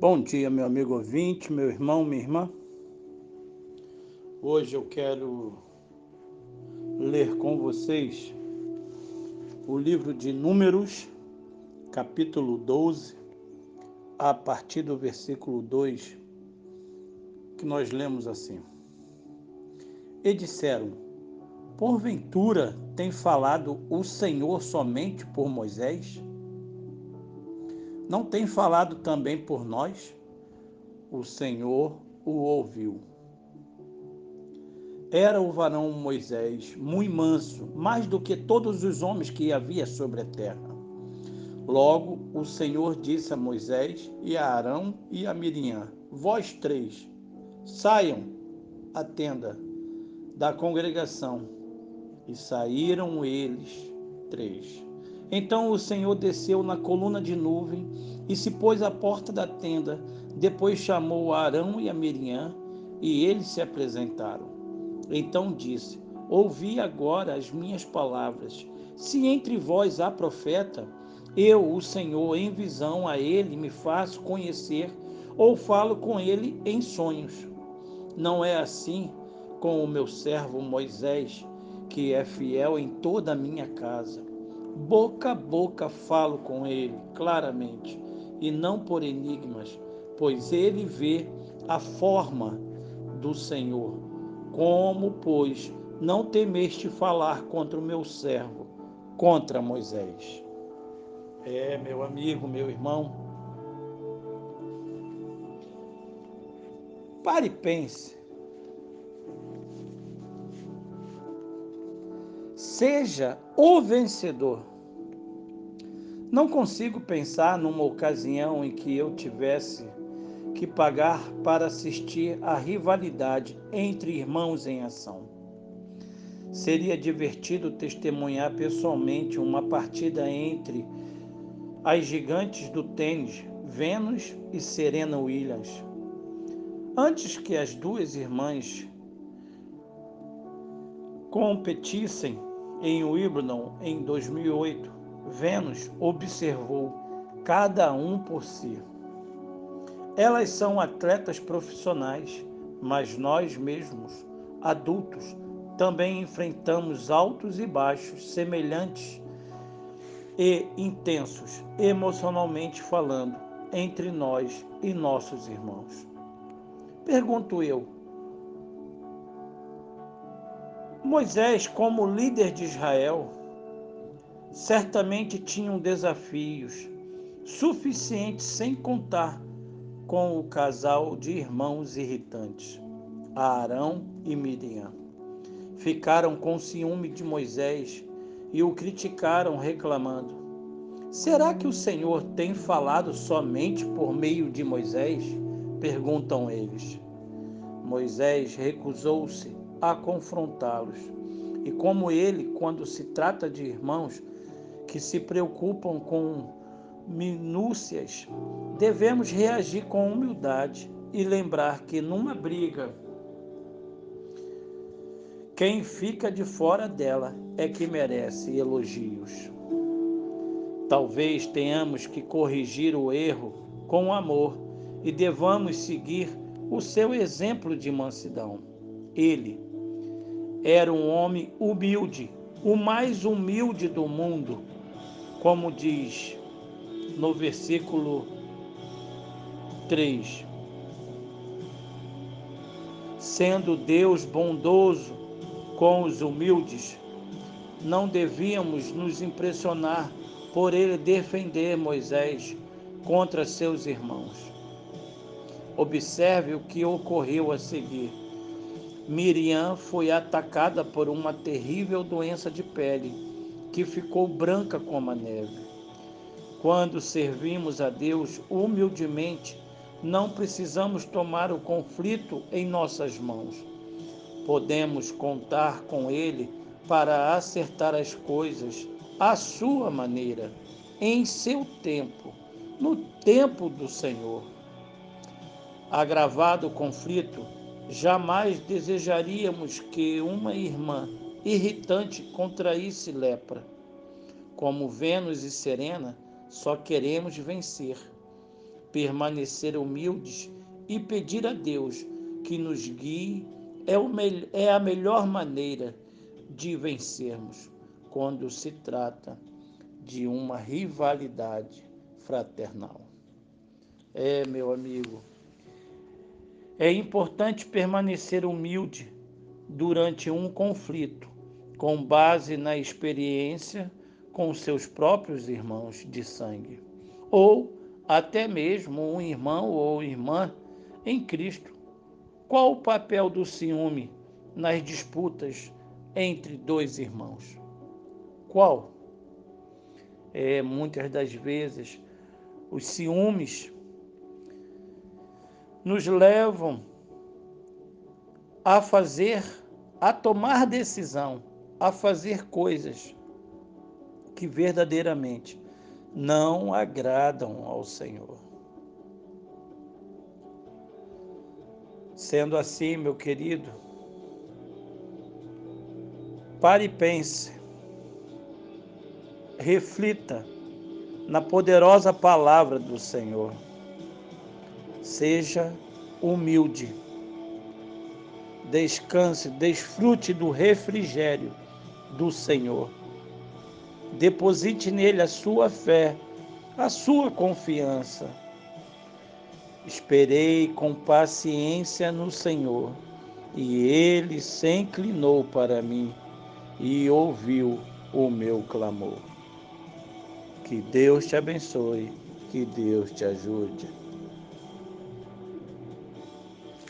Bom dia, meu amigo ouvinte, meu irmão, minha irmã. Hoje eu quero ler com vocês o livro de Números, capítulo 12, a partir do versículo 2, que nós lemos assim. E disseram: Porventura tem falado o Senhor somente por Moisés? Não tem falado também por nós? O Senhor o ouviu. Era o varão Moisés muito manso, mais do que todos os homens que havia sobre a terra. Logo o Senhor disse a Moisés e a Arão e a Miriam: Vós três, saiam à tenda da congregação. E saíram eles três. Então o Senhor desceu na coluna de nuvem e se pôs à porta da tenda. Depois chamou Arão e a Miriam, e eles se apresentaram. Então disse: Ouvi agora as minhas palavras. Se entre vós há profeta, eu, o Senhor, em visão a ele me faço conhecer, ou falo com ele em sonhos. Não é assim com o meu servo Moisés, que é fiel em toda a minha casa boca a boca falo com ele claramente, e não por enigmas, pois ele vê a forma do Senhor. Como, pois, não temeste falar contra o meu servo, contra Moisés? É, meu amigo, meu irmão, pare e pense. Seja o vencedor. Não consigo pensar numa ocasião em que eu tivesse que pagar para assistir à rivalidade entre irmãos em ação. Seria divertido testemunhar pessoalmente uma partida entre as gigantes do tênis, Venus e Serena Williams. Antes que as duas irmãs competissem em Wimbledon em 2008, Vênus observou cada um por si. Elas são atletas profissionais, mas nós mesmos, adultos, também enfrentamos altos e baixos semelhantes e intensos, emocionalmente falando, entre nós e nossos irmãos. Pergunto eu, Moisés, como líder de Israel, certamente tinham desafios suficientes sem contar com o casal de irmãos irritantes, Arão e Miriam. Ficaram com ciúme de Moisés e o criticaram, reclamando: Será que o Senhor tem falado somente por meio de Moisés? perguntam eles. Moisés recusou-se a confrontá-los. E como ele, quando se trata de irmãos, que se preocupam com minúcias, devemos reagir com humildade e lembrar que numa briga, quem fica de fora dela é que merece elogios. Talvez tenhamos que corrigir o erro com amor e devamos seguir o seu exemplo de mansidão. Ele era um homem humilde, o mais humilde do mundo, como diz no versículo 3. Sendo Deus bondoso com os humildes, não devíamos nos impressionar por ele defender Moisés contra seus irmãos. Observe o que ocorreu a seguir. Miriam foi atacada por uma terrível doença de pele que ficou branca como a neve. Quando servimos a Deus humildemente, não precisamos tomar o conflito em nossas mãos. Podemos contar com Ele para acertar as coisas à sua maneira, em seu tempo, no tempo do Senhor. Agravado o conflito, jamais desejaríamos que uma irmã irritante contraísse lepra. Como Vênus e Serena, só queremos vencer. permanecer humildes e pedir a Deus que nos guie é, é a melhor maneira de vencermos quando se trata de uma rivalidade fraternal. É, meu amigo, é importante permanecer humilde durante um conflito, com base na experiência com seus próprios irmãos de sangue, ou até mesmo um irmão ou irmã em Cristo. Qual o papel do ciúme nas disputas entre dois irmãos? Qual? É, muitas das vezes, os ciúmes nos levam a fazer, a tomar decisão, a fazer coisas que verdadeiramente não agradam ao Senhor. Sendo assim, meu querido, pare e pense, reflita na poderosa palavra do Senhor. Seja humilde, descanse, desfrute do refrigério do Senhor Deposite nele a sua fé, a sua confiança. Esperei com paciência no Senhor, e ele se inclinou para mim e ouviu o meu clamor. Que Deus te abençoe, que Deus te ajude.